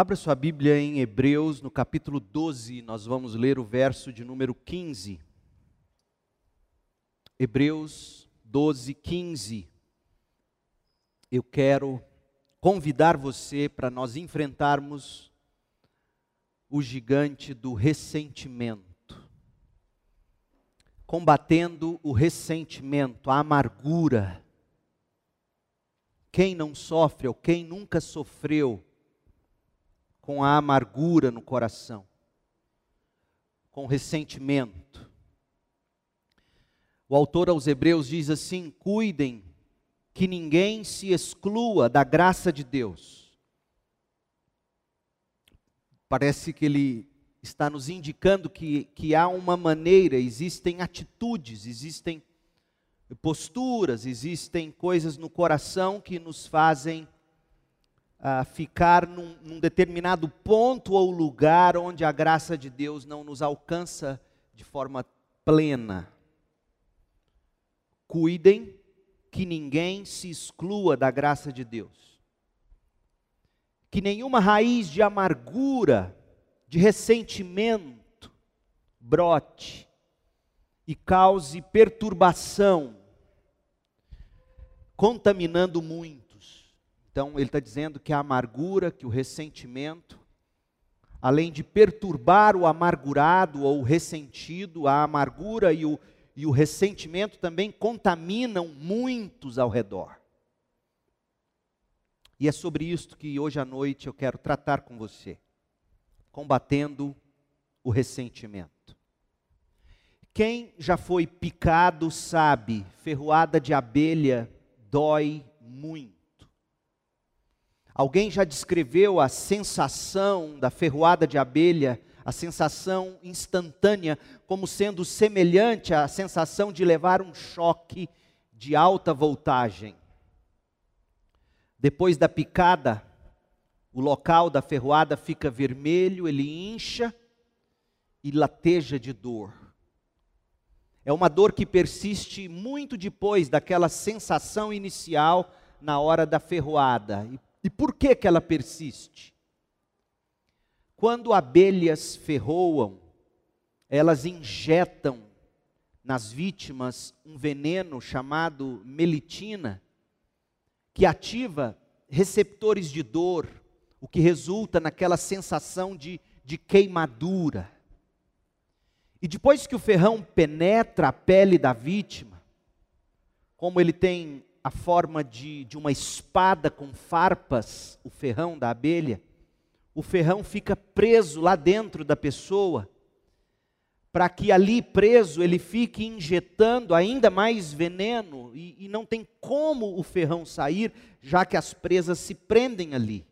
Abra sua Bíblia em Hebreus, no capítulo 12, nós vamos ler o verso de número 15. Hebreus 12, 15. Eu quero convidar você para nós enfrentarmos o gigante do ressentimento. Combatendo o ressentimento, a amargura. Quem não sofre ou quem nunca sofreu com a amargura no coração, com ressentimento. O autor aos Hebreus diz assim: cuidem que ninguém se exclua da graça de Deus. Parece que ele está nos indicando que, que há uma maneira, existem atitudes, existem posturas, existem coisas no coração que nos fazem uh, ficar num, num determinado ponto ou lugar onde a graça de Deus não nos alcança de forma plena. Cuidem que ninguém se exclua da graça de Deus. Que nenhuma raiz de amargura, de ressentimento, brote e cause perturbação, contaminando muito então, ele está dizendo que a amargura, que o ressentimento, além de perturbar o amargurado ou o ressentido, a amargura e o, e o ressentimento também contaminam muitos ao redor. E é sobre isso que hoje à noite eu quero tratar com você, combatendo o ressentimento. Quem já foi picado sabe, ferroada de abelha dói muito. Alguém já descreveu a sensação da ferroada de abelha, a sensação instantânea, como sendo semelhante à sensação de levar um choque de alta voltagem. Depois da picada, o local da ferroada fica vermelho, ele incha e lateja de dor. É uma dor que persiste muito depois daquela sensação inicial na hora da ferroada. E e por que, que ela persiste? Quando abelhas ferroam, elas injetam nas vítimas um veneno chamado melitina, que ativa receptores de dor, o que resulta naquela sensação de, de queimadura. E depois que o ferrão penetra a pele da vítima, como ele tem a forma de, de uma espada com farpas, o ferrão da abelha, o ferrão fica preso lá dentro da pessoa, para que ali preso ele fique injetando ainda mais veneno, e, e não tem como o ferrão sair, já que as presas se prendem ali.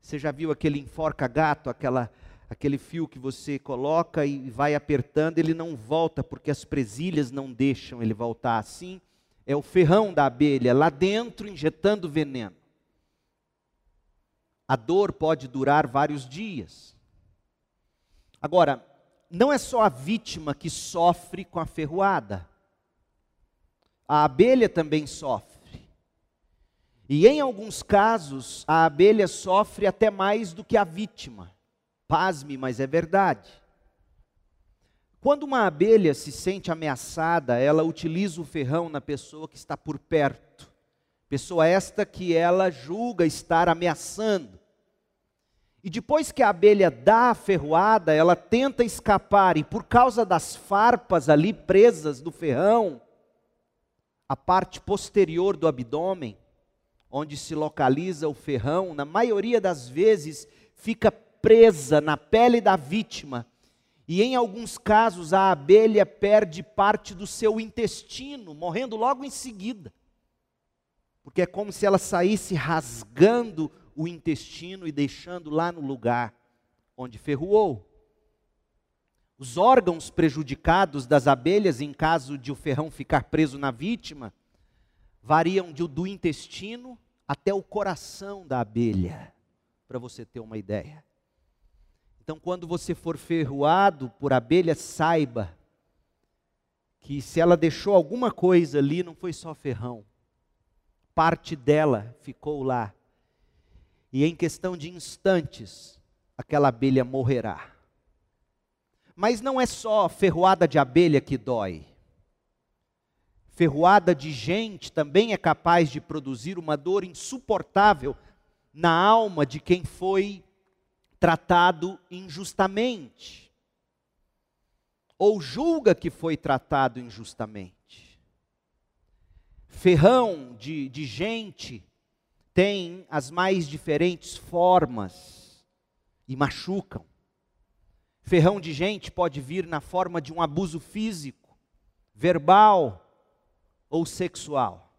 Você já viu aquele enforca-gato, aquela aquele fio que você coloca e vai apertando, ele não volta porque as presilhas não deixam ele voltar assim é o ferrão da abelha lá dentro injetando veneno. A dor pode durar vários dias. Agora, não é só a vítima que sofre com a ferroada. A abelha também sofre. E em alguns casos, a abelha sofre até mais do que a vítima. Pasme, mas é verdade. Quando uma abelha se sente ameaçada, ela utiliza o ferrão na pessoa que está por perto. Pessoa esta que ela julga estar ameaçando. E depois que a abelha dá a ferroada, ela tenta escapar, e por causa das farpas ali presas do ferrão, a parte posterior do abdômen, onde se localiza o ferrão, na maioria das vezes fica presa na pele da vítima e em alguns casos a abelha perde parte do seu intestino, morrendo logo em seguida. Porque é como se ela saísse rasgando o intestino e deixando lá no lugar onde ferroou. Os órgãos prejudicados das abelhas, em caso de o ferrão ficar preso na vítima, variam do intestino até o coração da abelha, para você ter uma ideia. Então, quando você for ferroado por abelha, saiba que se ela deixou alguma coisa ali, não foi só ferrão, parte dela ficou lá. e em questão de instantes, aquela abelha morrerá. Mas não é só ferroada de abelha que dói. Ferroada de gente também é capaz de produzir uma dor insuportável na alma de quem foi tratado injustamente, ou julga que foi tratado injustamente. Ferrão de, de gente tem as mais diferentes formas e machucam. Ferrão de gente pode vir na forma de um abuso físico, verbal ou sexual.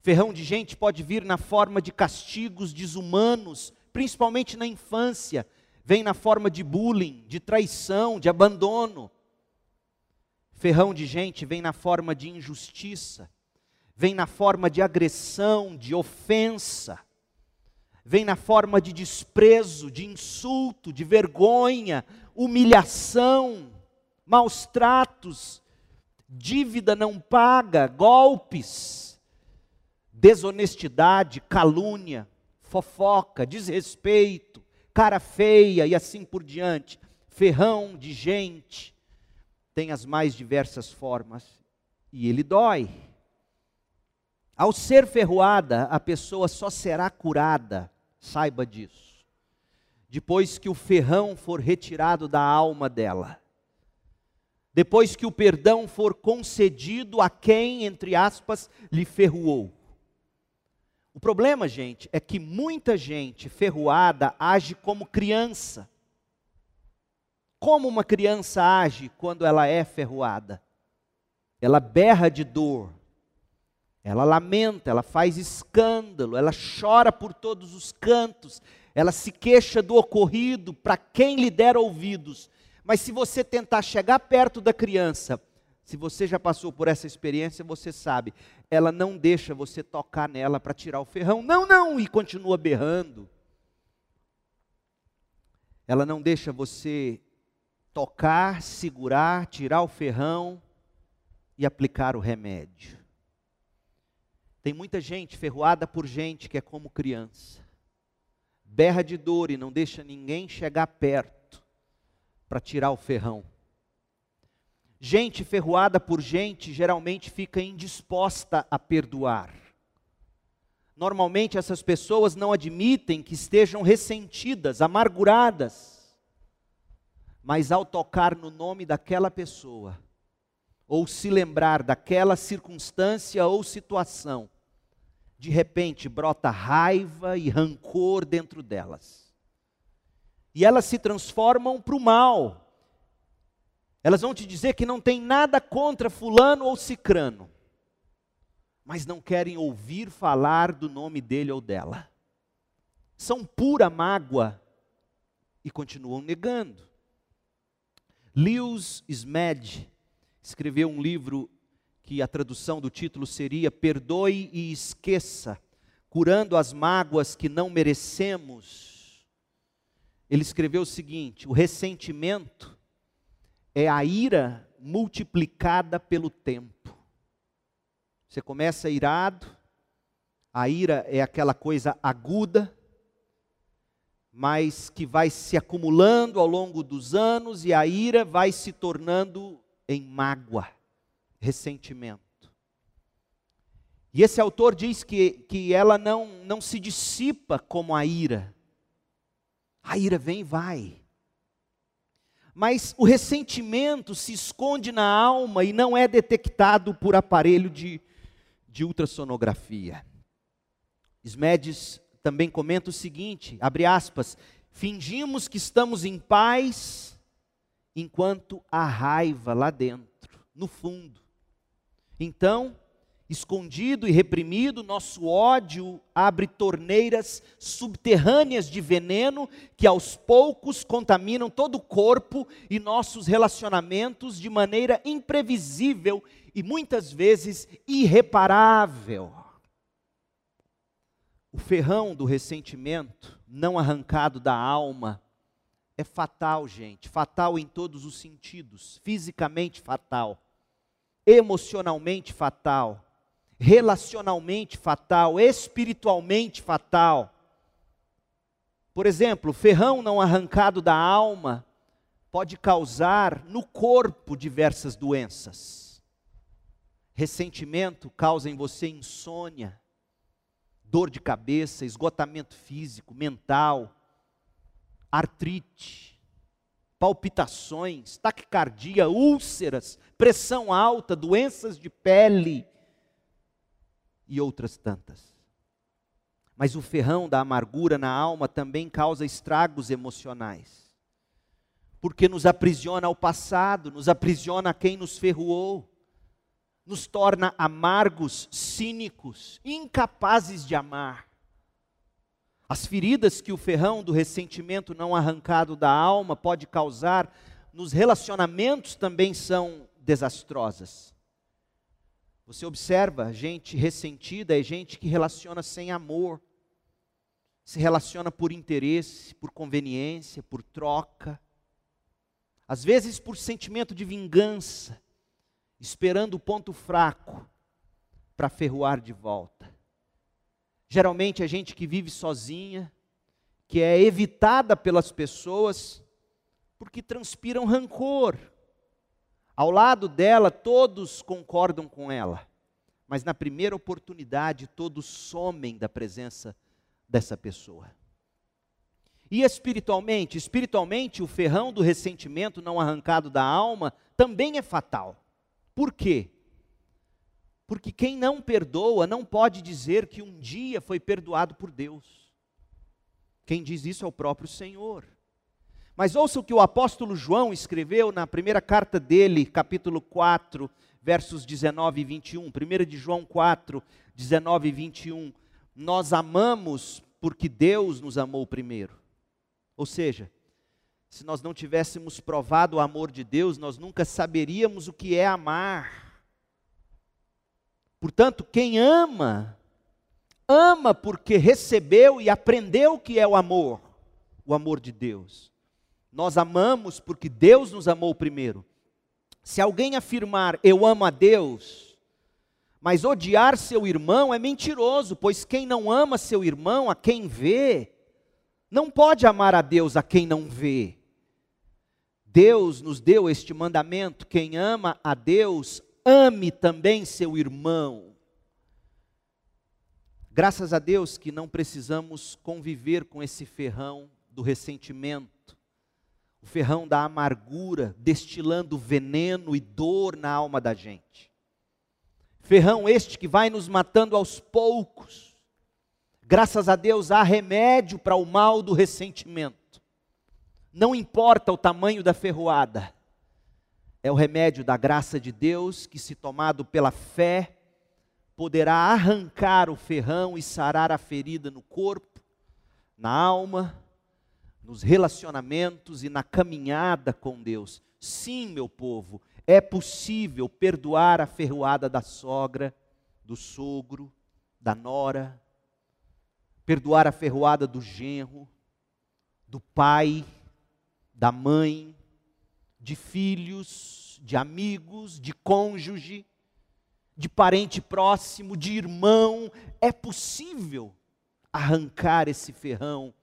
Ferrão de gente pode vir na forma de castigos desumanos, principalmente na infância. Vem na forma de bullying, de traição, de abandono. Ferrão de gente vem na forma de injustiça, vem na forma de agressão, de ofensa, vem na forma de desprezo, de insulto, de vergonha, humilhação, maus tratos, dívida não paga, golpes desonestidade, calúnia, fofoca, desrespeito, cara feia e assim por diante, ferrão de gente, tem as mais diversas formas e ele dói. Ao ser ferroada, a pessoa só será curada, saiba disso, depois que o ferrão for retirado da alma dela. Depois que o perdão for concedido a quem, entre aspas, lhe ferroou. O problema, gente, é que muita gente ferroada age como criança. Como uma criança age quando ela é ferroada? Ela berra de dor, ela lamenta, ela faz escândalo, ela chora por todos os cantos, ela se queixa do ocorrido para quem lhe der ouvidos. Mas se você tentar chegar perto da criança se você já passou por essa experiência, você sabe, ela não deixa você tocar nela para tirar o ferrão. Não, não, e continua berrando. Ela não deixa você tocar, segurar, tirar o ferrão e aplicar o remédio. Tem muita gente ferroada por gente que é como criança. Berra de dor e não deixa ninguém chegar perto para tirar o ferrão. Gente ferroada por gente geralmente fica indisposta a perdoar. Normalmente essas pessoas não admitem que estejam ressentidas, amarguradas. Mas ao tocar no nome daquela pessoa, ou se lembrar daquela circunstância ou situação, de repente brota raiva e rancor dentro delas. E elas se transformam para o mal, elas vão te dizer que não tem nada contra fulano ou cicrano, mas não querem ouvir falar do nome dele ou dela. São pura mágoa e continuam negando. Lewis Smed escreveu um livro que a tradução do título seria Perdoe e Esqueça, curando as mágoas que não merecemos. Ele escreveu o seguinte: o ressentimento é a ira multiplicada pelo tempo. Você começa irado, a ira é aquela coisa aguda, mas que vai se acumulando ao longo dos anos e a ira vai se tornando em mágoa, ressentimento. E esse autor diz que, que ela não, não se dissipa como a ira. A ira vem e vai mas o ressentimento se esconde na alma e não é detectado por aparelho de, de ultrassonografia. Smedes também comenta o seguinte, abre aspas, fingimos que estamos em paz enquanto há raiva lá dentro, no fundo. Então, escondido e reprimido, nosso ódio abre torneiras subterrâneas de veneno que aos poucos contaminam todo o corpo e nossos relacionamentos de maneira imprevisível e muitas vezes irreparável. O ferrão do ressentimento, não arrancado da alma, é fatal, gente, fatal em todos os sentidos, fisicamente fatal, emocionalmente fatal relacionalmente fatal, espiritualmente fatal. Por exemplo, ferrão não arrancado da alma pode causar no corpo diversas doenças. Ressentimento causa em você insônia, dor de cabeça, esgotamento físico, mental, artrite, palpitações, taquicardia, úlceras, pressão alta, doenças de pele e outras tantas. Mas o ferrão da amargura na alma também causa estragos emocionais. Porque nos aprisiona ao passado, nos aprisiona a quem nos ferroou, nos torna amargos, cínicos, incapazes de amar. As feridas que o ferrão do ressentimento não arrancado da alma pode causar nos relacionamentos também são desastrosas. Você observa, gente ressentida é gente que relaciona sem amor, se relaciona por interesse, por conveniência, por troca, às vezes por sentimento de vingança, esperando o ponto fraco para ferroar de volta. Geralmente é gente que vive sozinha, que é evitada pelas pessoas, porque transpiram rancor. Ao lado dela, todos concordam com ela, mas na primeira oportunidade, todos somem da presença dessa pessoa. E espiritualmente, espiritualmente, o ferrão do ressentimento não arrancado da alma também é fatal. Por quê? Porque quem não perdoa não pode dizer que um dia foi perdoado por Deus. Quem diz isso é o próprio Senhor. Mas ouça o que o apóstolo João escreveu na primeira carta dele, capítulo 4, versos 19 e 21. 1 de João 4, 19 e 21 nós amamos porque Deus nos amou primeiro. Ou seja, se nós não tivéssemos provado o amor de Deus, nós nunca saberíamos o que é amar. Portanto, quem ama, ama porque recebeu e aprendeu o que é o amor, o amor de Deus. Nós amamos porque Deus nos amou primeiro. Se alguém afirmar eu amo a Deus, mas odiar seu irmão é mentiroso, pois quem não ama seu irmão, a quem vê, não pode amar a Deus a quem não vê. Deus nos deu este mandamento: quem ama a Deus, ame também seu irmão. Graças a Deus que não precisamos conviver com esse ferrão do ressentimento, o ferrão da amargura, destilando veneno e dor na alma da gente. Ferrão este que vai nos matando aos poucos. Graças a Deus há remédio para o mal do ressentimento. Não importa o tamanho da ferroada, é o remédio da graça de Deus que, se tomado pela fé, poderá arrancar o ferrão e sarar a ferida no corpo, na alma, nos relacionamentos e na caminhada com Deus. Sim, meu povo, é possível perdoar a ferroada da sogra, do sogro, da nora, perdoar a ferroada do genro, do pai, da mãe, de filhos, de amigos, de cônjuge, de parente próximo, de irmão. É possível arrancar esse ferrão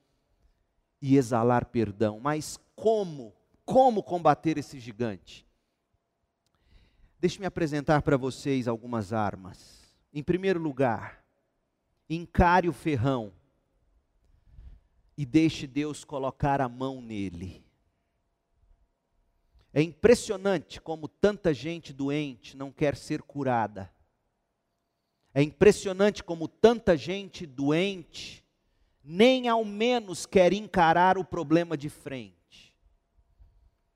e exalar perdão, mas como? Como combater esse gigante? Deixe-me apresentar para vocês algumas armas. Em primeiro lugar, encare o ferrão e deixe Deus colocar a mão nele. É impressionante como tanta gente doente não quer ser curada. É impressionante como tanta gente doente nem ao menos quer encarar o problema de frente.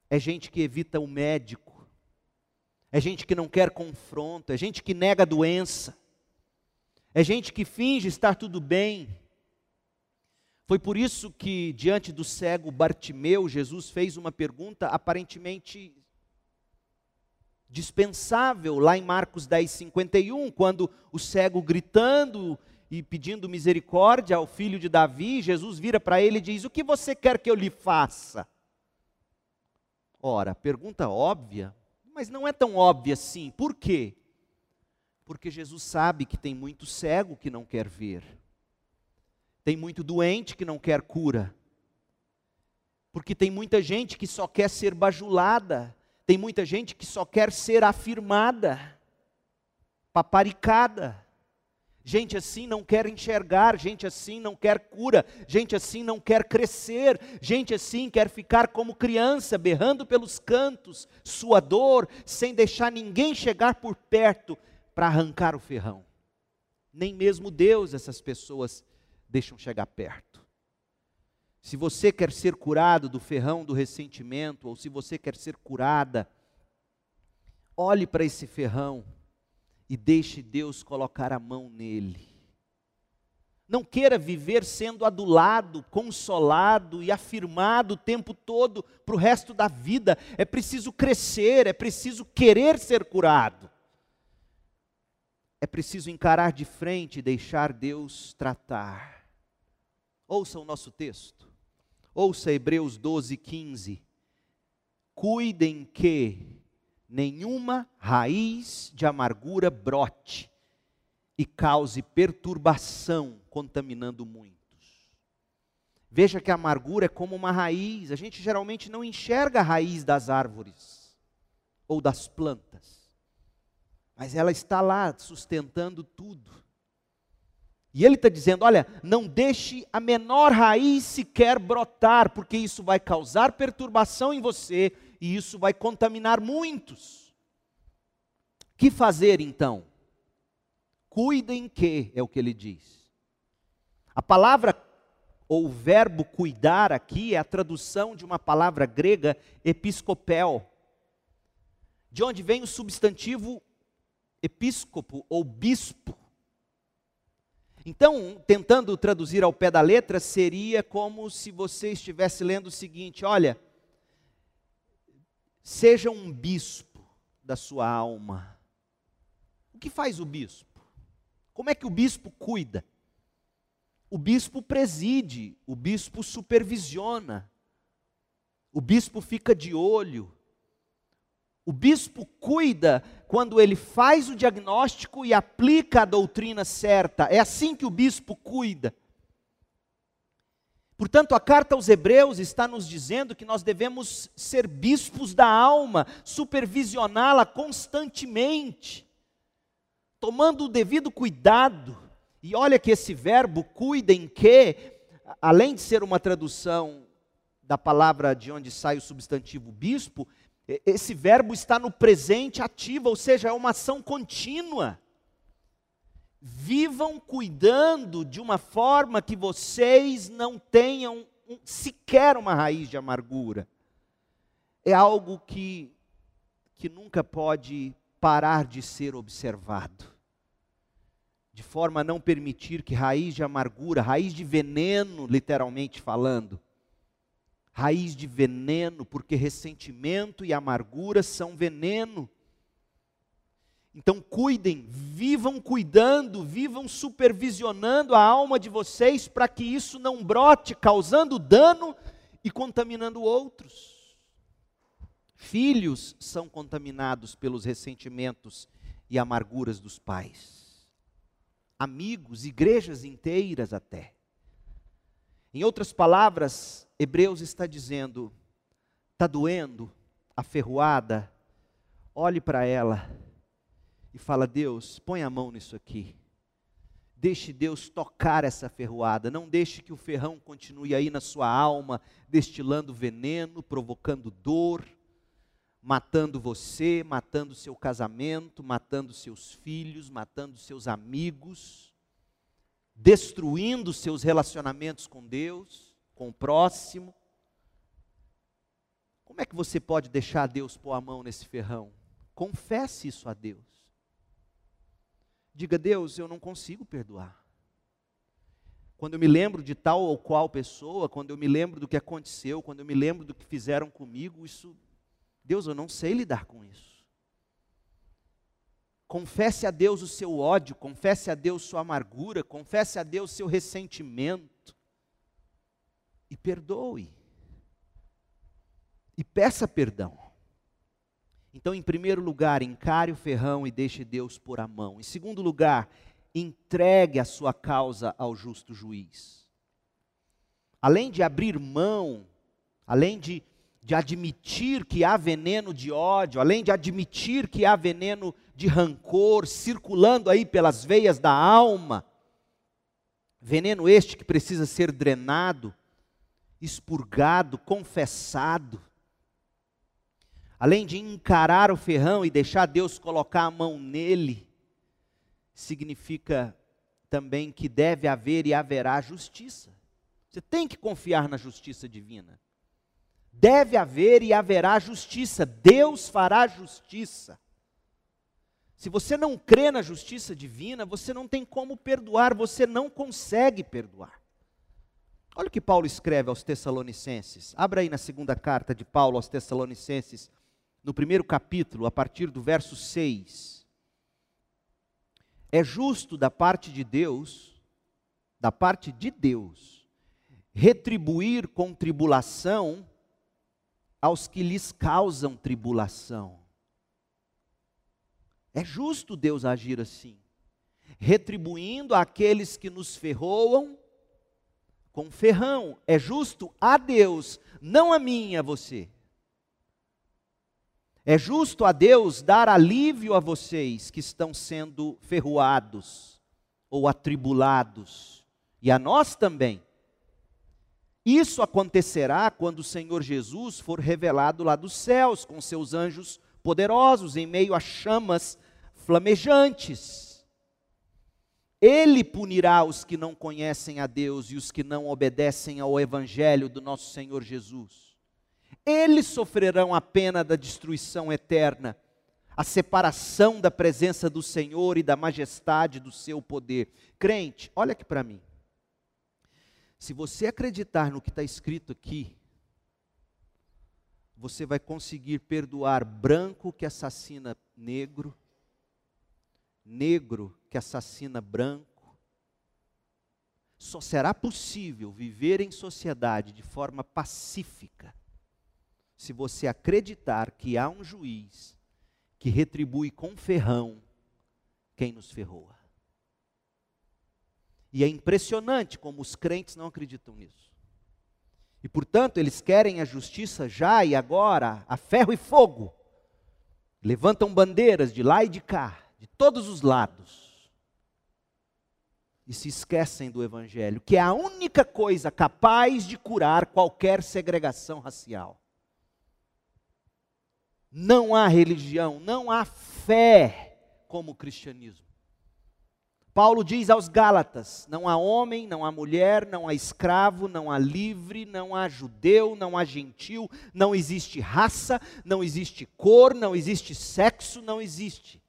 É gente que evita o médico é gente que não quer confronto, é gente que nega a doença, é gente que finge estar tudo bem. Foi por isso que, diante do cego Bartimeu, Jesus fez uma pergunta aparentemente dispensável, lá em Marcos 10, 51, quando o cego gritando e pedindo misericórdia ao filho de Davi, Jesus vira para ele e diz: O que você quer que eu lhe faça? Ora, pergunta óbvia, mas não é tão óbvia assim. Por quê? Porque Jesus sabe que tem muito cego que não quer ver, tem muito doente que não quer cura, Porque tem muita gente que só quer ser bajulada, tem muita gente que só quer ser afirmada, paparicada. Gente assim não quer enxergar, gente assim não quer cura, gente assim não quer crescer, gente assim quer ficar como criança, berrando pelos cantos, sua dor, sem deixar ninguém chegar por perto para arrancar o ferrão. Nem mesmo Deus essas pessoas deixam chegar perto. Se você quer ser curado do ferrão do ressentimento, ou se você quer ser curada, olhe para esse ferrão e deixe Deus colocar a mão nele. Não queira viver sendo adulado, consolado e afirmado o tempo todo para o resto da vida. É preciso crescer, é preciso querer ser curado. É preciso encarar de frente e deixar Deus tratar. Ouça o nosso texto. Ouça Hebreus 12, 15. Cuidem que nenhuma raiz de amargura brote e cause perturbação, contaminando muitos. Veja que a amargura é como uma raiz, a gente geralmente não enxerga a raiz das árvores ou das plantas, mas ela está lá sustentando tudo. E ele está dizendo: olha, não deixe a menor raiz sequer brotar, porque isso vai causar perturbação em você e isso vai contaminar muitos. Que fazer então? Cuidem que, é o que ele diz. A palavra ou o verbo cuidar aqui é a tradução de uma palavra grega episcopel, de onde vem o substantivo episcopo ou bispo. Então, tentando traduzir ao pé da letra, seria como se você estivesse lendo o seguinte: olha, Seja um bispo da sua alma. O que faz o bispo? Como é que o bispo cuida? O bispo preside, o bispo supervisiona, o bispo fica de olho. O bispo cuida quando ele faz o diagnóstico e aplica a doutrina certa. É assim que o bispo cuida. Portanto, a carta aos Hebreus está nos dizendo que nós devemos ser bispos da alma, supervisioná-la constantemente, tomando o devido cuidado. E olha que esse verbo, cuidem que, além de ser uma tradução da palavra de onde sai o substantivo bispo, esse verbo está no presente ativo, ou seja, é uma ação contínua vivam cuidando de uma forma que vocês não tenham sequer uma raiz de amargura. É algo que, que nunca pode parar de ser observado, de forma a não permitir que raiz de amargura, raiz de veneno, literalmente falando, raiz de veneno, porque ressentimento e amargura são veneno então cuidem, vivam cuidando, vivam supervisionando a alma de vocês para que isso não brote, causando dano e contaminando outros. Filhos são contaminados pelos ressentimentos e amarguras dos pais. Amigos, igrejas inteiras até. Em outras palavras, Hebreus está dizendo: está doendo, a ferroada, olhe para ela e fala: Deus, põe a mão nisso aqui. Deixe Deus tocar essa ferroada. Não deixe que o ferrão continue aí na sua alma, destilando veneno, provocando dor, matando você, matando seu casamento, matando seus filhos, matando seus amigos, destruindo seus relacionamentos com Deus, com o próximo. Como é que você pode deixar Deus pôr a mão nesse ferrão? Confesse isso a Deus. Diga, Deus, eu não consigo perdoar. Quando eu me lembro de tal ou qual pessoa, quando eu me lembro do que aconteceu, quando eu me lembro do que fizeram comigo, isso, Deus, eu não sei lidar com isso. Confesse a Deus o seu ódio, confesse a Deus sua amargura, confesse a Deus seu ressentimento. E perdoe. E peça perdão. Então, em primeiro lugar, encare o ferrão e deixe Deus pôr a mão. Em segundo lugar, entregue a sua causa ao justo juiz. Além de abrir mão, além de, de admitir que há veneno de ódio, além de admitir que há veneno de rancor circulando aí pelas veias da alma, veneno este que precisa ser drenado, expurgado, confessado, além de encarar o ferrão e deixar Deus colocar a mão nele, significa também que deve haver e haverá justiça. Você tem que confiar na justiça divina. Deve haver e haverá justiça. Deus fará justiça. Se você não crê na justiça divina, você não tem como perdoar, você não consegue perdoar. Olha o que Paulo escreve aos Tessalonicenses. Abra aí na segunda carta de Paulo aos Tessalonicenses, no primeiro capítulo, a partir do verso 6. É justo da parte de Deus, da parte de Deus, retribuir com tribulação aos que lhes causam tribulação. É justo Deus agir assim, retribuindo àqueles que nos ferroam com ferrão. É justo a Deus, não a mim e a você. É justo a Deus dar alívio a vocês que estão sendo ferroados ou atribulados, e a nós também. Isso acontecerá quando o Senhor Jesus for revelado lá dos céus com seus anjos poderosos em meio a chamas flamejantes. Ele punirá os que não conhecem a Deus e os que não obedecem ao evangelho do nosso Senhor Jesus eles sofrerão a pena da destruição eterna, a separação da presença do Senhor e da majestade do seu poder. Crente, olha aqui para mim. Se você acreditar no que está escrito aqui, você vai conseguir perdoar branco que assassina negro, negro que assassina branco. Só será possível viver em sociedade de forma pacífica se você acreditar que há um juiz que retribui com ferrão quem nos ferroa. E é impressionante como os crentes não acreditam nisso. E portanto, eles querem a justiça já e agora, a ferro e fogo. Levantam bandeiras de lá e de cá, de todos os lados. E se esquecem do Evangelho, que é a única coisa capaz de curar qualquer segregação racial. Não há religião, não há fé como o cristianismo. Paulo diz aos Gálatas: não há homem, não há mulher, não há escravo, não há livre, não há judeu, não há gentil, não existe raça, não existe cor, não existe sexo, não existe.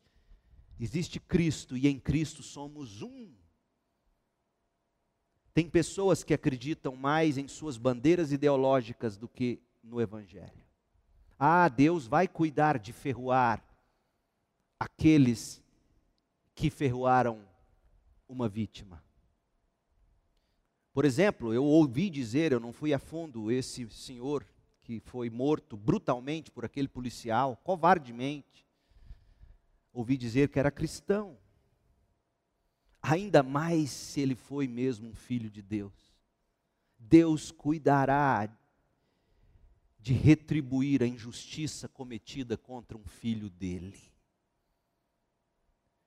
Existe Cristo e em Cristo somos um. Tem pessoas que acreditam mais em suas bandeiras ideológicas do que no Evangelho. Ah, Deus vai cuidar de ferroar aqueles que ferroaram uma vítima. Por exemplo, eu ouvi dizer, eu não fui a fundo, esse senhor que foi morto brutalmente por aquele policial, covardemente, ouvi dizer que era cristão. Ainda mais se ele foi mesmo um filho de Deus. Deus cuidará de retribuir a injustiça cometida contra um filho dele.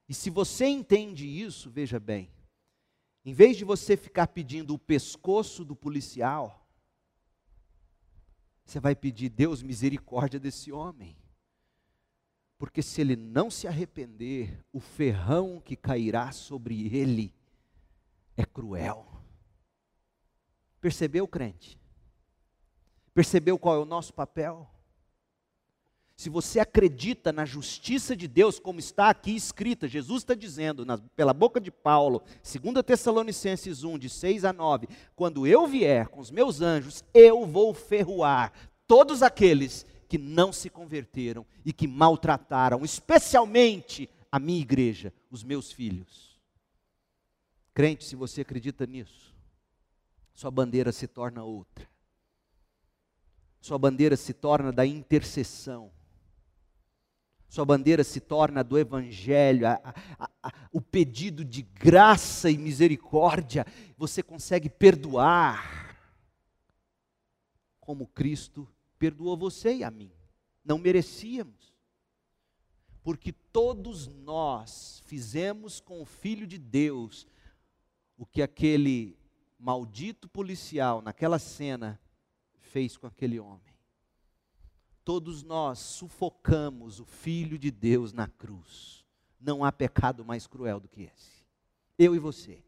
E se você entende isso, veja bem, em vez de você ficar pedindo o pescoço do policial, você vai pedir, Deus, misericórdia desse homem. Porque se ele não se arrepender, o ferrão que cairá sobre ele é cruel. Percebeu, crente? Percebeu qual é o nosso papel? Se você acredita na justiça de Deus, como está aqui escrita, Jesus está dizendo, na, pela boca de Paulo, 2 Tessalonicenses 1, de 6 a 9: quando eu vier com os meus anjos, eu vou ferroar todos aqueles que não se converteram e que maltrataram, especialmente a minha igreja, os meus filhos. Crente, se você acredita nisso, sua bandeira se torna outra sua bandeira se torna da intercessão. Sua bandeira se torna do Evangelho, a, a, a, o pedido de graça e misericórdia. Você consegue perdoar. como Cristo perdoou você e a mim. Não merecíamos. Porque todos nós fizemos com o Filho de Deus o que aquele maldito policial, naquela cena, fez com aquele homem. Todos nós sufocamos o Filho de Deus na cruz. Não há pecado mais cruel do que esse. Eu e você.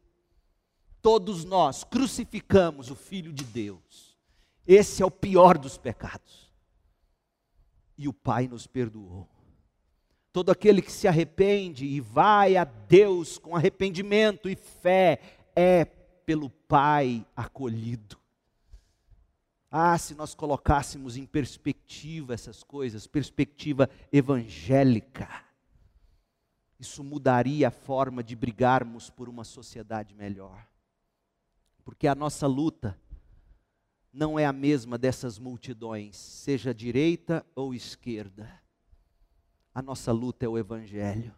Todos nós crucificamos o Filho de Deus. Esse é o pior dos pecados. E o Pai nos perdoou. Todo aquele que se arrepende e vai a Deus com arrependimento e fé é pelo Pai acolhido. Ah, se nós colocássemos em perspectiva essas coisas, perspectiva evangélica, isso mudaria a forma de brigarmos por uma sociedade melhor. Porque a nossa luta não é a mesma dessas multidões, seja direita ou esquerda. A nossa luta é o Evangelho.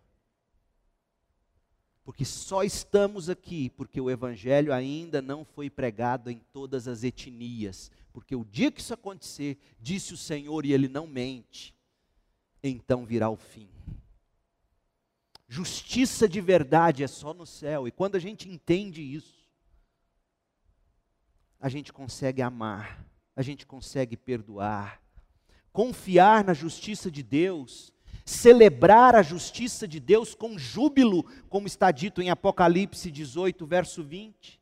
Porque só estamos aqui porque o Evangelho ainda não foi pregado em todas as etnias. Porque o dia que isso acontecer, disse o Senhor e ele não mente, então virá o fim. Justiça de verdade é só no céu. E quando a gente entende isso, a gente consegue amar, a gente consegue perdoar, confiar na justiça de Deus celebrar a justiça de Deus com júbilo, como está dito em Apocalipse 18, verso 20.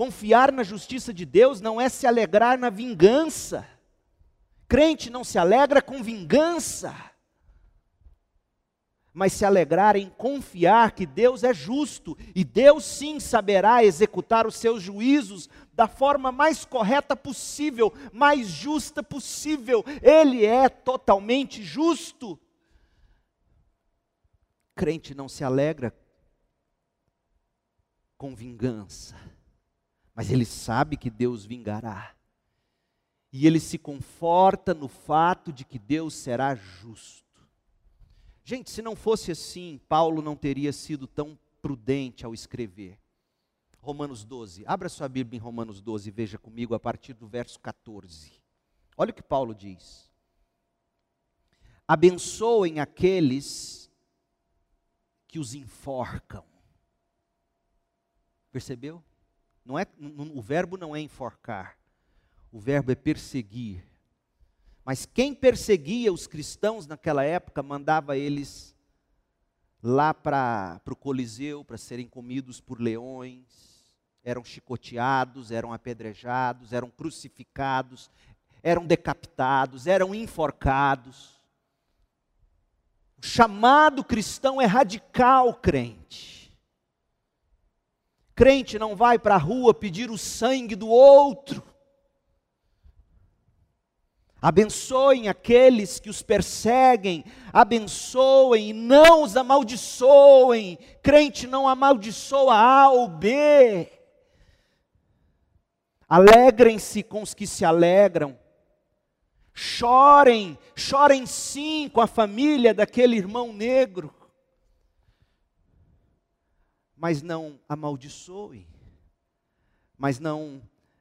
Confiar na justiça de Deus não é se alegrar na vingança. Crente não se alegra com vingança mas se alegrar em confiar que Deus é justo e Deus sim saberá executar os seus juízos da forma mais correta possível, mais justa possível. Ele é totalmente justo. Crente não se alegra com vingança, mas ele sabe que Deus vingará. E ele se conforta no fato de que Deus será justo. Gente, se não fosse assim, Paulo não teria sido tão prudente ao escrever. Romanos 12. Abra sua Bíblia em Romanos 12 e veja comigo a partir do verso 14. Olha o que Paulo diz. Abençoem aqueles que os enforcam. Percebeu? Não é, o verbo não é enforcar. O verbo é perseguir. Mas quem perseguia os cristãos naquela época mandava eles lá para o Coliseu para serem comidos por leões, eram chicoteados, eram apedrejados, eram crucificados, eram decapitados, eram enforcados. O chamado cristão é radical, crente. Crente não vai para a rua pedir o sangue do outro. Abençoem aqueles que os perseguem, abençoem e não os amaldiçoem. Crente não amaldiçoa A ou B. Alegrem-se com os que se alegram. Chorem, chorem sim com a família daquele irmão negro. Mas não amaldiçoe. Mas não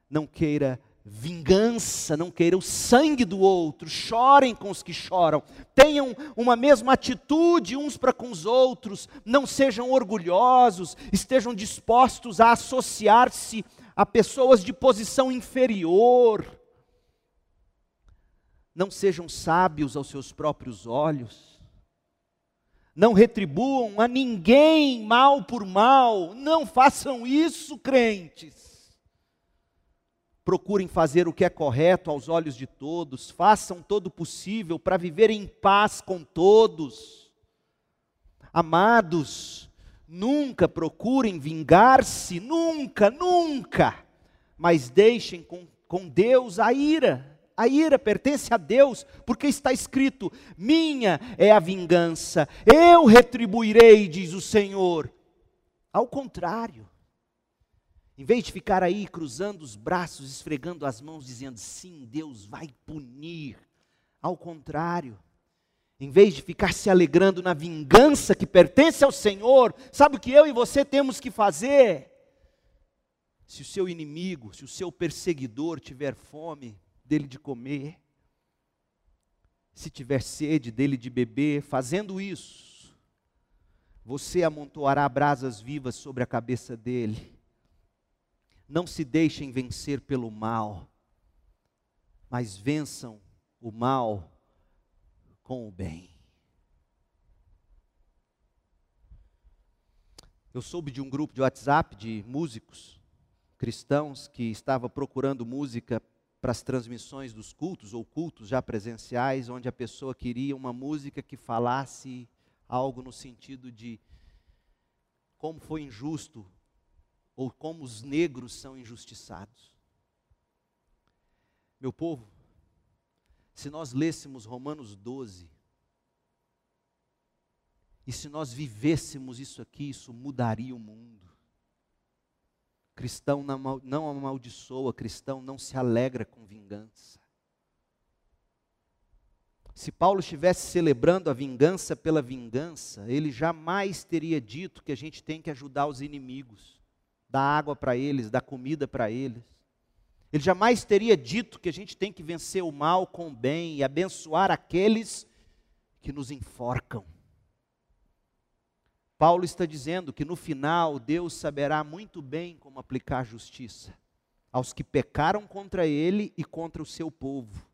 não queira vingança, não queira o sangue do outro, chorem com os que choram, tenham uma mesma atitude uns para com os outros, não sejam orgulhosos, estejam dispostos a associar-se a pessoas de posição inferior, não sejam sábios aos seus próprios olhos, não retribuam a ninguém mal por mal, não façam isso, crentes. Procurem fazer o que é correto aos olhos de todos, façam todo o possível para viver em paz com todos. Amados, nunca procurem vingar-se, nunca, nunca, mas deixem com, com Deus a ira. A ira pertence a Deus, porque está escrito: Minha é a vingança, eu retribuirei, diz o Senhor. Ao contrário, em vez de ficar aí cruzando os braços, esfregando as mãos, dizendo sim, Deus vai punir. Ao contrário, em vez de ficar se alegrando na vingança que pertence ao Senhor, sabe o que eu e você temos que fazer? se o seu inimigo, se o seu perseguidor tiver fome, dele de comer, se tiver sede, dele de beber, fazendo isso, você amontoará brasas vivas sobre a cabeça dele. Não se deixem vencer pelo mal, mas vençam o mal com o bem. Eu soube de um grupo de WhatsApp de músicos cristãos que estava procurando música para as transmissões dos cultos ou cultos já presenciais, onde a pessoa queria uma música que falasse algo no sentido de como foi injusto ou como os negros são injustiçados. Meu povo, se nós lêssemos Romanos 12, e se nós vivêssemos isso aqui, isso mudaria o mundo. Cristão não amaldiçoa, cristão não se alegra com vingança. Se Paulo estivesse celebrando a vingança pela vingança, ele jamais teria dito que a gente tem que ajudar os inimigos, dar água para eles, dar comida para eles. Ele jamais teria dito que a gente tem que vencer o mal com o bem e abençoar aqueles que nos enforcam. Paulo está dizendo que no final Deus saberá muito bem como aplicar justiça aos que pecaram contra ele e contra o seu povo.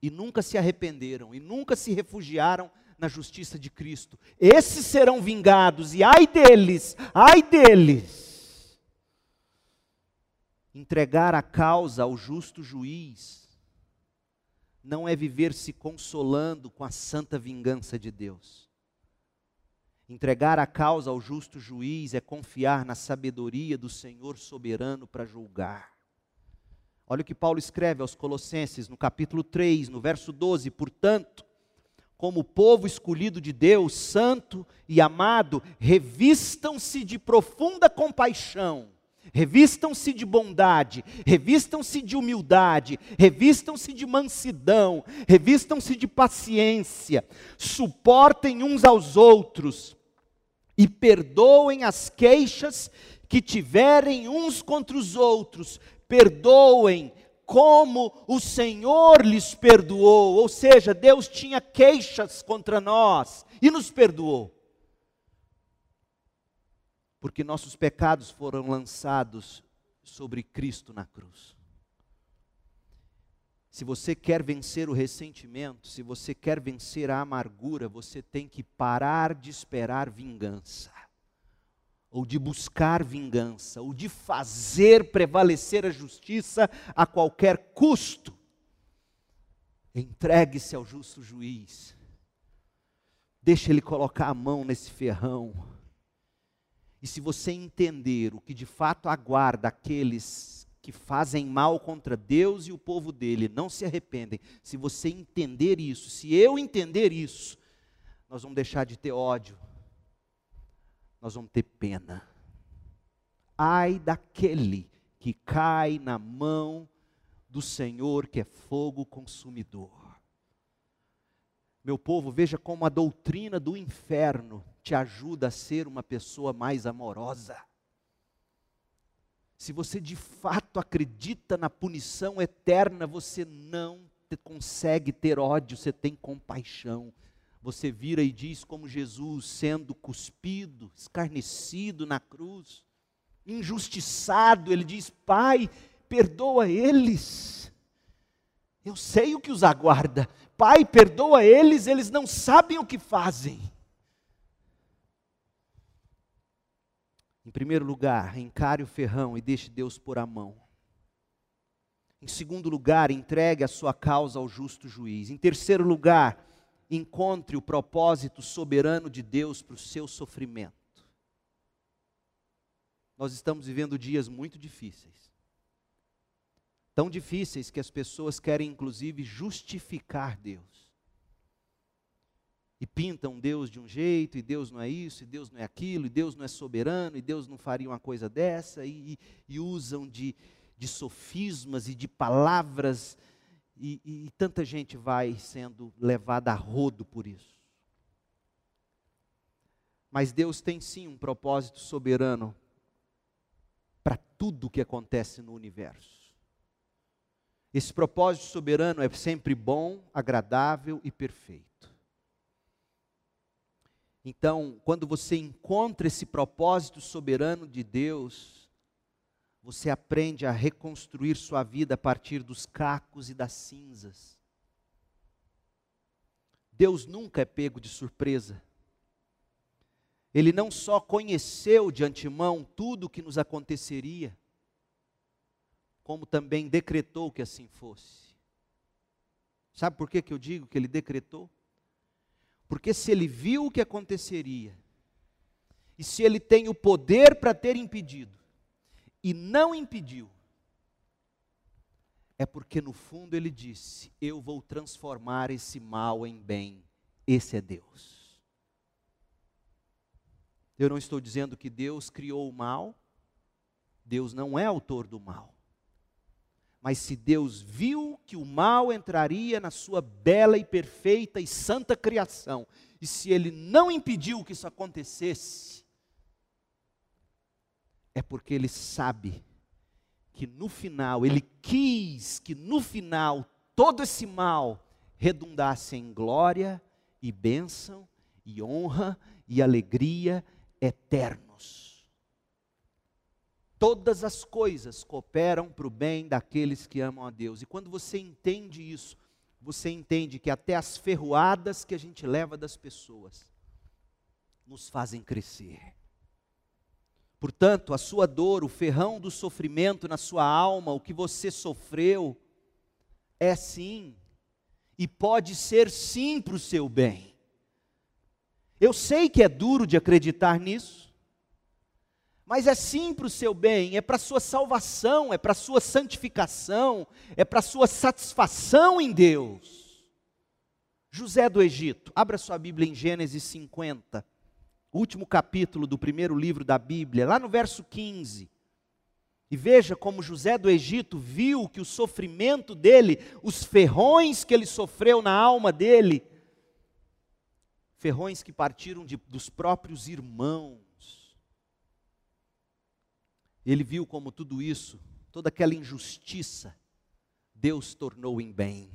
E nunca se arrependeram e nunca se refugiaram na justiça de Cristo. Esses serão vingados e ai deles, ai deles. Entregar a causa ao justo juiz não é viver se consolando com a santa vingança de Deus Entregar a causa ao justo juiz é confiar na sabedoria do Senhor soberano para julgar. Olha o que Paulo escreve aos Colossenses no capítulo 3, no verso 12: Portanto, como povo escolhido de Deus, santo e amado, revistam-se de profunda compaixão, revistam-se de bondade, revistam-se de humildade, revistam-se de mansidão, revistam-se de paciência, suportem uns aos outros e perdoem as queixas que tiverem uns contra os outros, perdoem como o Senhor lhes perdoou, ou seja, Deus tinha queixas contra nós e nos perdoou. Porque nossos pecados foram lançados sobre Cristo na cruz. Se você quer vencer o ressentimento, se você quer vencer a amargura, você tem que parar de esperar vingança, ou de buscar vingança, ou de fazer prevalecer a justiça a qualquer custo. Entregue-se ao justo juiz, deixe ele colocar a mão nesse ferrão. E se você entender o que de fato aguarda aqueles que fazem mal contra Deus e o povo dele, não se arrependem. Se você entender isso, se eu entender isso, nós vamos deixar de ter ódio, nós vamos ter pena. Ai daquele que cai na mão do Senhor, que é fogo consumidor. Meu povo, veja como a doutrina do inferno te ajuda a ser uma pessoa mais amorosa se você de fato acredita na punição eterna, você não consegue ter ódio, você tem compaixão. Você vira e diz, como Jesus, sendo cuspido, escarnecido na cruz, injustiçado, ele diz: Pai, perdoa eles. Eu sei o que os aguarda. Pai, perdoa eles, eles não sabem o que fazem. Em primeiro lugar, encare o ferrão e deixe Deus pôr a mão. Em segundo lugar, entregue a sua causa ao justo juiz. Em terceiro lugar, encontre o propósito soberano de Deus para o seu sofrimento. Nós estamos vivendo dias muito difíceis. Tão difíceis que as pessoas querem, inclusive, justificar Deus e pintam Deus de um jeito, e Deus não é isso, e Deus não é aquilo, e Deus não é soberano, e Deus não faria uma coisa dessa, e, e usam de, de sofismas e de palavras, e, e tanta gente vai sendo levada a rodo por isso. Mas Deus tem sim um propósito soberano para tudo o que acontece no universo. Esse propósito soberano é sempre bom, agradável e perfeito. Então, quando você encontra esse propósito soberano de Deus, você aprende a reconstruir sua vida a partir dos cacos e das cinzas. Deus nunca é pego de surpresa. Ele não só conheceu de antemão tudo o que nos aconteceria, como também decretou que assim fosse. Sabe por que, que eu digo que ele decretou? Porque se ele viu o que aconteceria, e se ele tem o poder para ter impedido, e não impediu, é porque no fundo ele disse: Eu vou transformar esse mal em bem. Esse é Deus. Eu não estou dizendo que Deus criou o mal, Deus não é autor do mal. Mas se Deus viu que o mal entraria na sua bela e perfeita e santa criação, e se ele não impediu que isso acontecesse, é porque ele sabe que no final, ele quis que no final todo esse mal redundasse em glória e bênção e honra e alegria eternos. Todas as coisas cooperam para o bem daqueles que amam a Deus. E quando você entende isso, você entende que até as ferroadas que a gente leva das pessoas nos fazem crescer. Portanto, a sua dor, o ferrão do sofrimento na sua alma, o que você sofreu, é sim, e pode ser sim para o seu bem. Eu sei que é duro de acreditar nisso, mas é sim para o seu bem, é para a sua salvação, é para a sua santificação, é para a sua satisfação em Deus. José do Egito, abra sua Bíblia em Gênesis 50, último capítulo do primeiro livro da Bíblia, lá no verso 15. E veja como José do Egito viu que o sofrimento dele, os ferrões que ele sofreu na alma dele, ferrões que partiram de, dos próprios irmãos. Ele viu como tudo isso, toda aquela injustiça, Deus tornou em bem.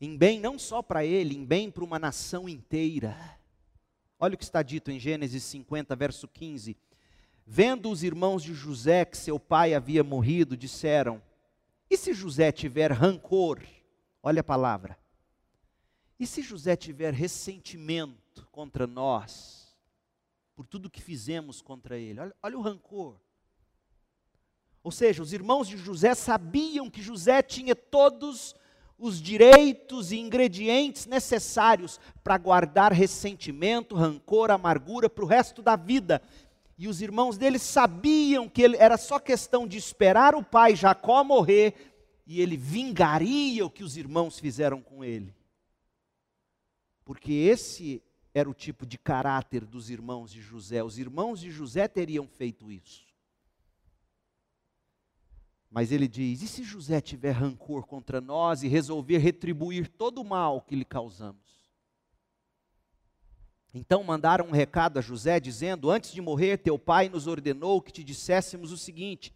Em bem não só para ele, em bem para uma nação inteira. Olha o que está dito em Gênesis 50, verso 15. Vendo os irmãos de José que seu pai havia morrido, disseram: E se José tiver rancor? Olha a palavra e se José tiver ressentimento contra nós, por tudo que fizemos contra ele? Olha, olha, o rancor. Ou seja, os irmãos de José sabiam que José tinha todos os direitos e ingredientes necessários para guardar ressentimento, rancor, amargura para o resto da vida. E os irmãos dele sabiam que ele, era só questão de esperar o pai Jacó morrer e ele vingaria o que os irmãos fizeram com ele. Porque esse era o tipo de caráter dos irmãos de José. Os irmãos de José teriam feito isso. Mas ele diz: e se José tiver rancor contra nós e resolver retribuir todo o mal que lhe causamos? Então mandaram um recado a José, dizendo: Antes de morrer, teu pai nos ordenou que te disséssemos o seguinte: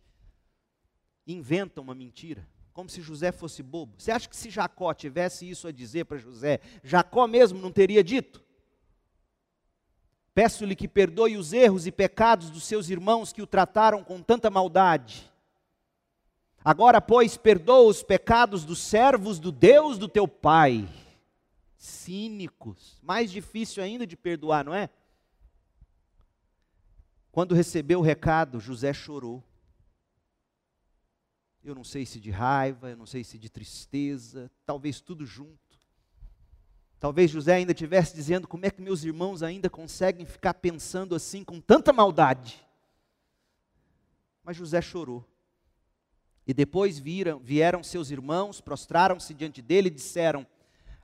inventa uma mentira como se José fosse bobo. Você acha que se Jacó tivesse isso a dizer para José, Jacó mesmo não teria dito? Peço-lhe que perdoe os erros e pecados dos seus irmãos que o trataram com tanta maldade. Agora, pois, perdoa os pecados dos servos do Deus do teu pai. Cínicos, mais difícil ainda de perdoar, não é? Quando recebeu o recado, José chorou eu não sei se de raiva, eu não sei se de tristeza, talvez tudo junto. Talvez José ainda estivesse dizendo como é que meus irmãos ainda conseguem ficar pensando assim com tanta maldade. Mas José chorou. E depois viram, vieram seus irmãos, prostraram-se diante dele e disseram: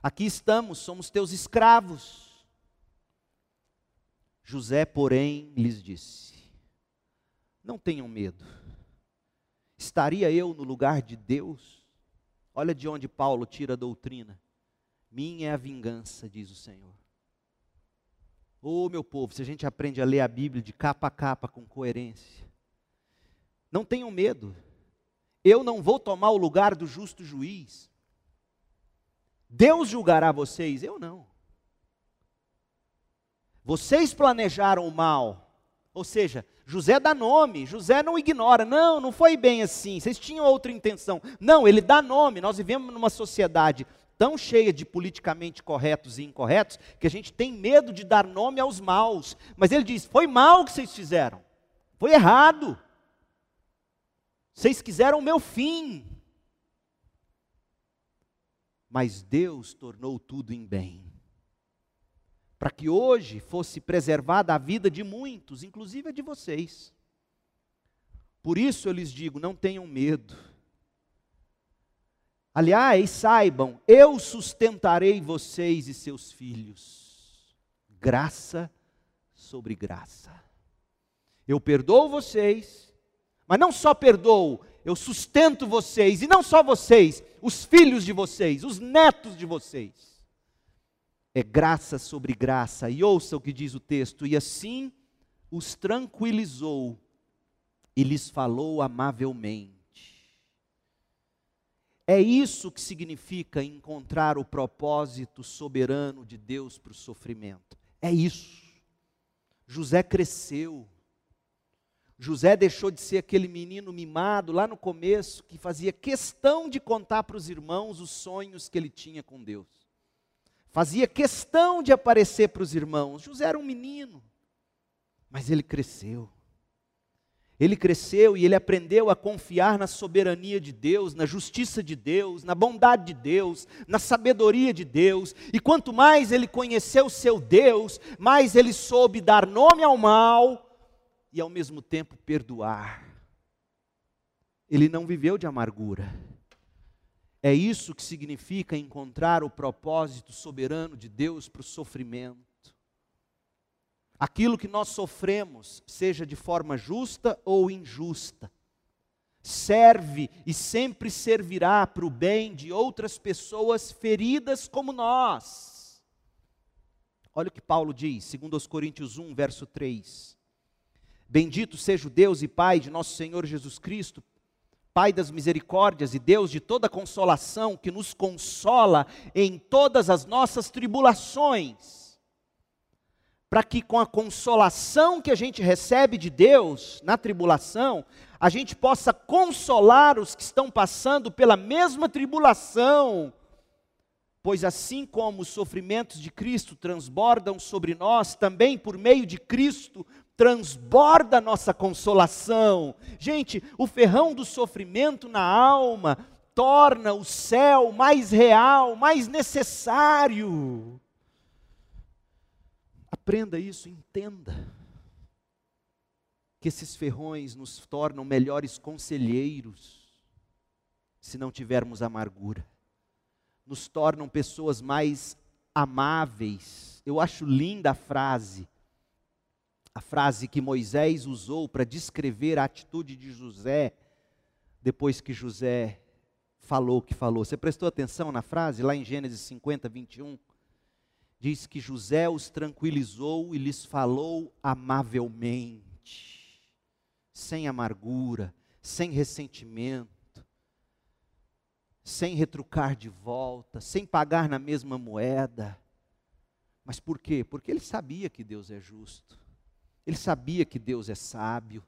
Aqui estamos, somos teus escravos. José, porém, lhes disse: Não tenham medo Estaria eu no lugar de Deus? Olha de onde Paulo tira a doutrina. Minha é a vingança, diz o Senhor. Ô oh, meu povo, se a gente aprende a ler a Bíblia de capa a capa com coerência, Não tenham medo. Eu não vou tomar o lugar do justo juiz. Deus julgará vocês, eu não. Vocês planejaram o mal. Ou seja, José dá nome, José não ignora, não, não foi bem assim, vocês tinham outra intenção. Não, ele dá nome. Nós vivemos numa sociedade tão cheia de politicamente corretos e incorretos que a gente tem medo de dar nome aos maus. Mas ele diz: foi mal que vocês fizeram, foi errado. Vocês quiseram o meu fim. Mas Deus tornou tudo em bem. Para que hoje fosse preservada a vida de muitos, inclusive a de vocês. Por isso eu lhes digo: não tenham medo. Aliás, saibam, eu sustentarei vocês e seus filhos. Graça sobre graça. Eu perdoo vocês, mas não só perdoo, eu sustento vocês, e não só vocês, os filhos de vocês, os netos de vocês. É graça sobre graça. E ouça o que diz o texto: e assim os tranquilizou e lhes falou amavelmente. É isso que significa encontrar o propósito soberano de Deus para o sofrimento. É isso. José cresceu. José deixou de ser aquele menino mimado lá no começo, que fazia questão de contar para os irmãos os sonhos que ele tinha com Deus. Fazia questão de aparecer para os irmãos. José era um menino, mas ele cresceu. Ele cresceu e ele aprendeu a confiar na soberania de Deus, na justiça de Deus, na bondade de Deus, na sabedoria de Deus. E quanto mais ele conheceu seu Deus, mais ele soube dar nome ao mal e ao mesmo tempo perdoar. Ele não viveu de amargura. É isso que significa encontrar o propósito soberano de Deus para o sofrimento aquilo que nós sofremos, seja de forma justa ou injusta, serve e sempre servirá para o bem de outras pessoas feridas como nós. Olha o que Paulo diz, segundo os Coríntios 1, verso 3. Bendito seja o Deus e Pai de nosso Senhor Jesus Cristo, Pai das misericórdias e Deus de toda consolação, que nos consola em todas as nossas tribulações para que com a consolação que a gente recebe de Deus na tribulação, a gente possa consolar os que estão passando pela mesma tribulação. Pois assim como os sofrimentos de Cristo transbordam sobre nós, também por meio de Cristo transborda a nossa consolação. Gente, o ferrão do sofrimento na alma torna o céu mais real, mais necessário. Aprenda isso, entenda. Que esses ferrões nos tornam melhores conselheiros, se não tivermos amargura. Nos tornam pessoas mais amáveis. Eu acho linda a frase, a frase que Moisés usou para descrever a atitude de José, depois que José falou o que falou. Você prestou atenção na frase, lá em Gênesis 50, 21? diz que José os tranquilizou e lhes falou amavelmente, sem amargura, sem ressentimento, sem retrucar de volta, sem pagar na mesma moeda. Mas por quê? Porque ele sabia que Deus é justo, ele sabia que Deus é sábio,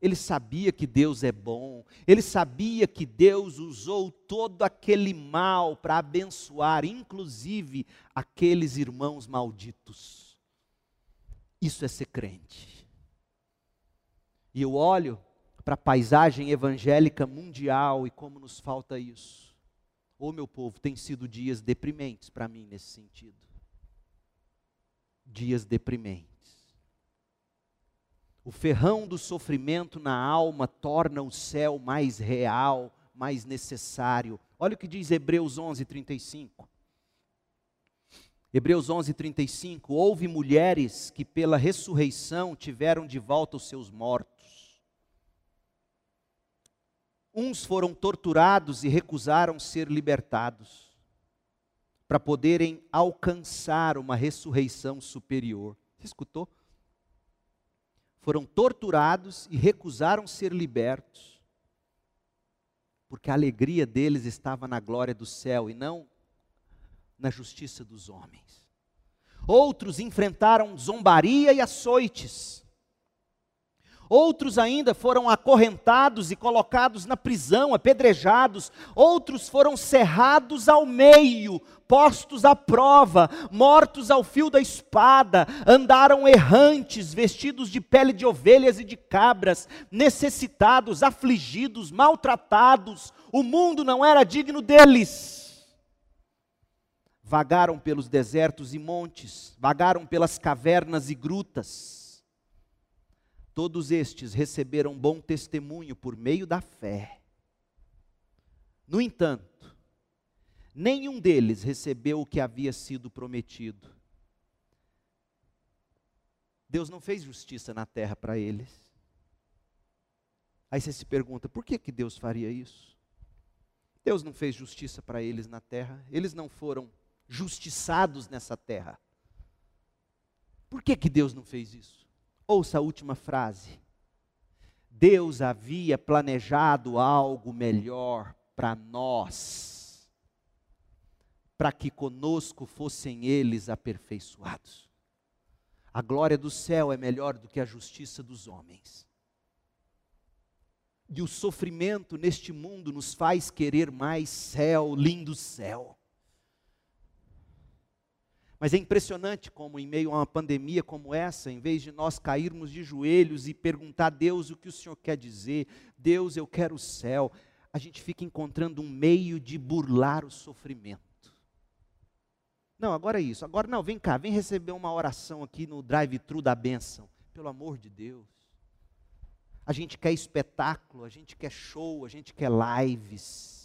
ele sabia que Deus é bom, ele sabia que Deus usou todo aquele mal para abençoar, inclusive aqueles irmãos malditos. Isso é ser crente. E eu olho para a paisagem evangélica mundial e como nos falta isso. Ô oh, meu povo, tem sido dias deprimentes para mim nesse sentido. Dias deprimentes. O ferrão do sofrimento na alma torna o céu mais real, mais necessário. Olha o que diz Hebreus 11, 35. Hebreus 11, 35. Houve mulheres que pela ressurreição tiveram de volta os seus mortos. Uns foram torturados e recusaram ser libertados, para poderem alcançar uma ressurreição superior. Você escutou? Foram torturados e recusaram ser libertos, porque a alegria deles estava na glória do céu e não na justiça dos homens. Outros enfrentaram zombaria e açoites. Outros ainda foram acorrentados e colocados na prisão, apedrejados. Outros foram cerrados ao meio, postos à prova, mortos ao fio da espada. Andaram errantes, vestidos de pele de ovelhas e de cabras, necessitados, afligidos, maltratados. O mundo não era digno deles. Vagaram pelos desertos e montes, vagaram pelas cavernas e grutas Todos estes receberam bom testemunho por meio da fé. No entanto, nenhum deles recebeu o que havia sido prometido. Deus não fez justiça na terra para eles. Aí você se pergunta, por que, que Deus faria isso? Deus não fez justiça para eles na terra, eles não foram justiçados nessa terra. Por que, que Deus não fez isso? Ouça a última frase. Deus havia planejado algo melhor para nós, para que conosco fossem eles aperfeiçoados. A glória do céu é melhor do que a justiça dos homens. E o sofrimento neste mundo nos faz querer mais céu, lindo céu. Mas é impressionante como, em meio a uma pandemia como essa, em vez de nós cairmos de joelhos e perguntar a Deus o que o Senhor quer dizer, Deus, eu quero o céu, a gente fica encontrando um meio de burlar o sofrimento. Não, agora é isso. Agora, não, vem cá, vem receber uma oração aqui no drive-thru da bênção. Pelo amor de Deus. A gente quer espetáculo, a gente quer show, a gente quer lives.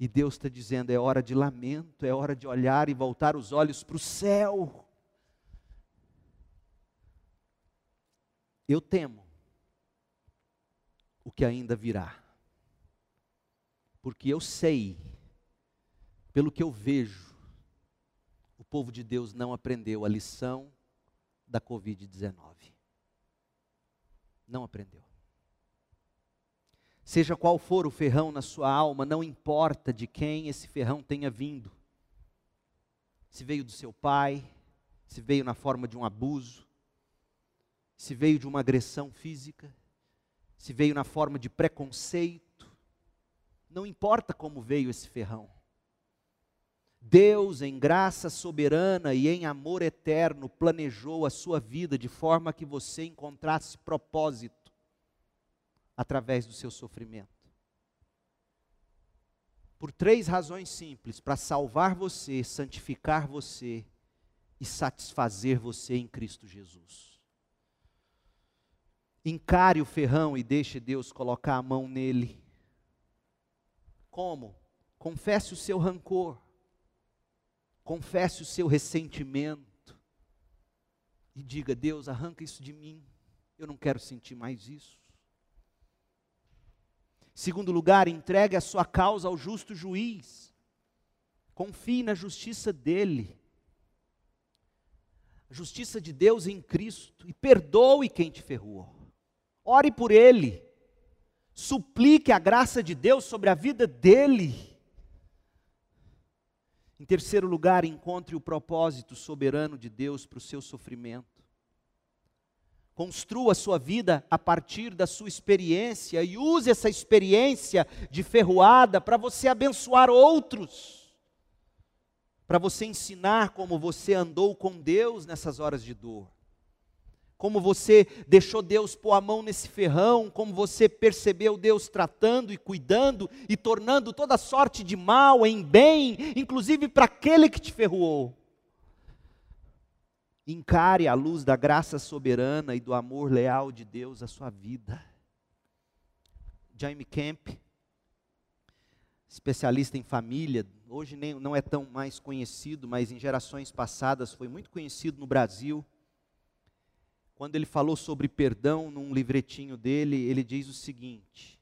E Deus está dizendo: é hora de lamento, é hora de olhar e voltar os olhos para o céu. Eu temo o que ainda virá, porque eu sei, pelo que eu vejo, o povo de Deus não aprendeu a lição da Covid-19. Não aprendeu. Seja qual for o ferrão na sua alma, não importa de quem esse ferrão tenha vindo. Se veio do seu pai, se veio na forma de um abuso, se veio de uma agressão física, se veio na forma de preconceito, não importa como veio esse ferrão. Deus, em graça soberana e em amor eterno, planejou a sua vida de forma que você encontrasse propósito através do seu sofrimento. Por três razões simples: para salvar você, santificar você e satisfazer você em Cristo Jesus. Encare o ferrão e deixe Deus colocar a mão nele. Como? Confesse o seu rancor. Confesse o seu ressentimento. E diga: Deus, arranca isso de mim. Eu não quero sentir mais isso. Segundo lugar, entregue a sua causa ao justo juiz. Confie na justiça dele. A justiça de Deus em Cristo. E perdoe quem te ferrou. Ore por ele. Suplique a graça de Deus sobre a vida dele. Em terceiro lugar, encontre o propósito soberano de Deus para o seu sofrimento. Construa a sua vida a partir da sua experiência e use essa experiência de ferroada para você abençoar outros, para você ensinar como você andou com Deus nessas horas de dor, como você deixou Deus pôr a mão nesse ferrão, como você percebeu Deus tratando e cuidando e tornando toda sorte de mal em bem, inclusive para aquele que te ferroou. Encare a luz da graça soberana e do amor leal de Deus à sua vida. Jaime Camp, especialista em família, hoje nem, não é tão mais conhecido, mas em gerações passadas foi muito conhecido no Brasil. Quando ele falou sobre perdão num livretinho dele, ele diz o seguinte: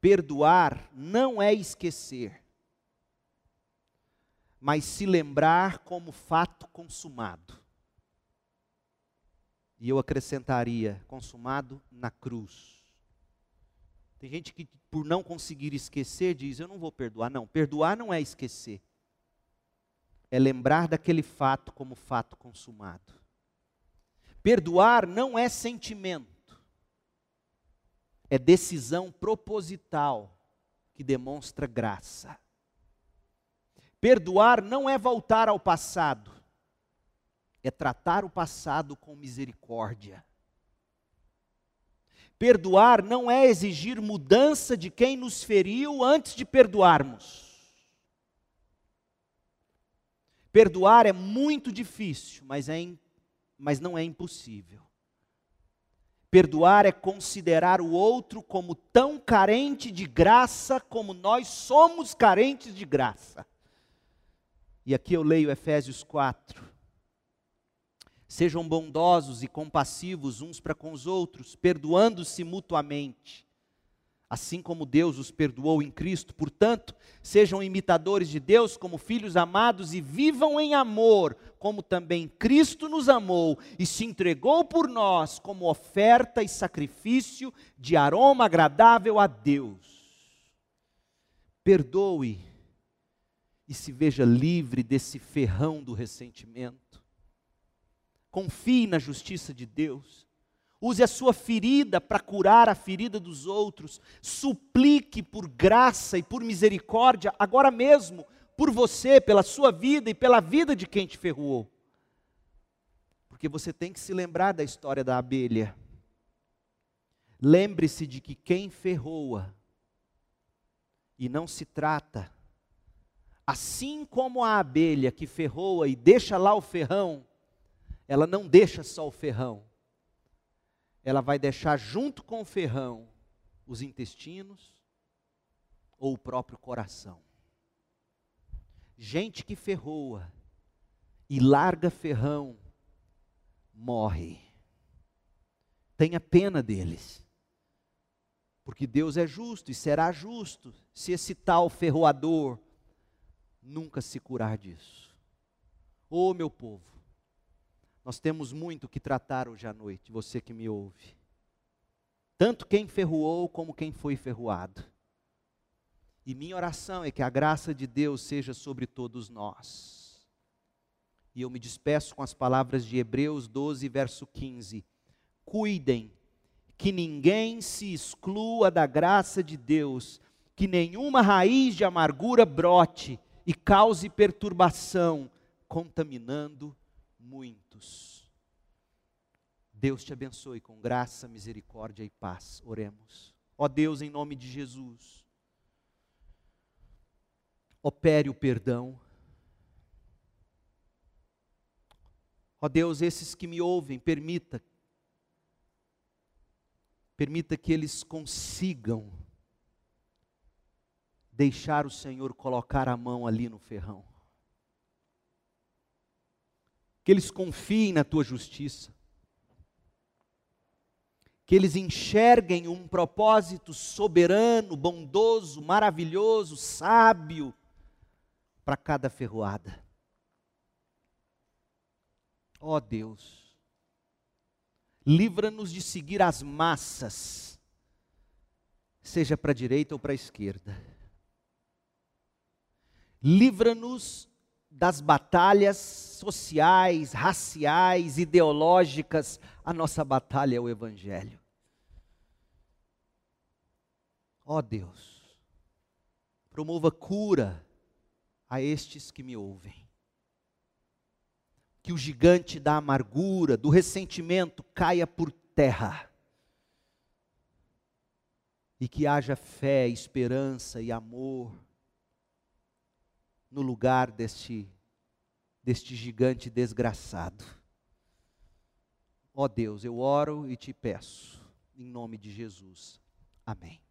Perdoar não é esquecer, mas se lembrar como fato consumado. E eu acrescentaria: consumado na cruz. Tem gente que, por não conseguir esquecer, diz: Eu não vou perdoar. Não, perdoar não é esquecer. É lembrar daquele fato como fato consumado. Perdoar não é sentimento, é decisão proposital que demonstra graça. Perdoar não é voltar ao passado, é tratar o passado com misericórdia. Perdoar não é exigir mudança de quem nos feriu antes de perdoarmos. Perdoar é muito difícil, mas, é, mas não é impossível. Perdoar é considerar o outro como tão carente de graça como nós somos carentes de graça. E aqui eu leio Efésios 4. Sejam bondosos e compassivos uns para com os outros, perdoando-se mutuamente, assim como Deus os perdoou em Cristo. Portanto, sejam imitadores de Deus como filhos amados e vivam em amor, como também Cristo nos amou e se entregou por nós como oferta e sacrifício de aroma agradável a Deus. Perdoe e se veja livre desse ferrão do ressentimento. Confie na justiça de Deus. Use a sua ferida para curar a ferida dos outros. Suplique por graça e por misericórdia, agora mesmo, por você, pela sua vida e pela vida de quem te ferroou. Porque você tem que se lembrar da história da abelha. Lembre-se de que quem ferroa, e não se trata Assim como a abelha que ferroa e deixa lá o ferrão, ela não deixa só o ferrão, ela vai deixar junto com o ferrão os intestinos ou o próprio coração. Gente que ferroa e larga ferrão, morre. Tenha pena deles. Porque Deus é justo e será justo se esse tal ferroador nunca se curar disso. Ô oh, meu povo, nós temos muito que tratar hoje à noite, você que me ouve. Tanto quem ferroou como quem foi ferroado. E minha oração é que a graça de Deus seja sobre todos nós. E eu me despeço com as palavras de Hebreus 12, verso 15. Cuidem que ninguém se exclua da graça de Deus, que nenhuma raiz de amargura brote e cause perturbação, contaminando muitos. Deus te abençoe com graça, misericórdia e paz. Oremos. Ó Deus, em nome de Jesus, opere o perdão. Ó Deus, esses que me ouvem, permita, permita que eles consigam deixar o Senhor colocar a mão ali no ferrão. Que eles confiem na tua justiça. Que eles enxerguem um propósito soberano, bondoso, maravilhoso, sábio para cada ferroada. Ó oh Deus, livra-nos de seguir as massas, seja para a direita ou para a esquerda livra-nos das batalhas sociais, raciais, ideológicas. A nossa batalha é o Evangelho. Ó oh Deus, promova cura a estes que me ouvem. Que o gigante da amargura, do ressentimento caia por terra. E que haja fé, esperança e amor no lugar deste, deste gigante desgraçado. Ó oh Deus, eu oro e te peço, em nome de Jesus. Amém.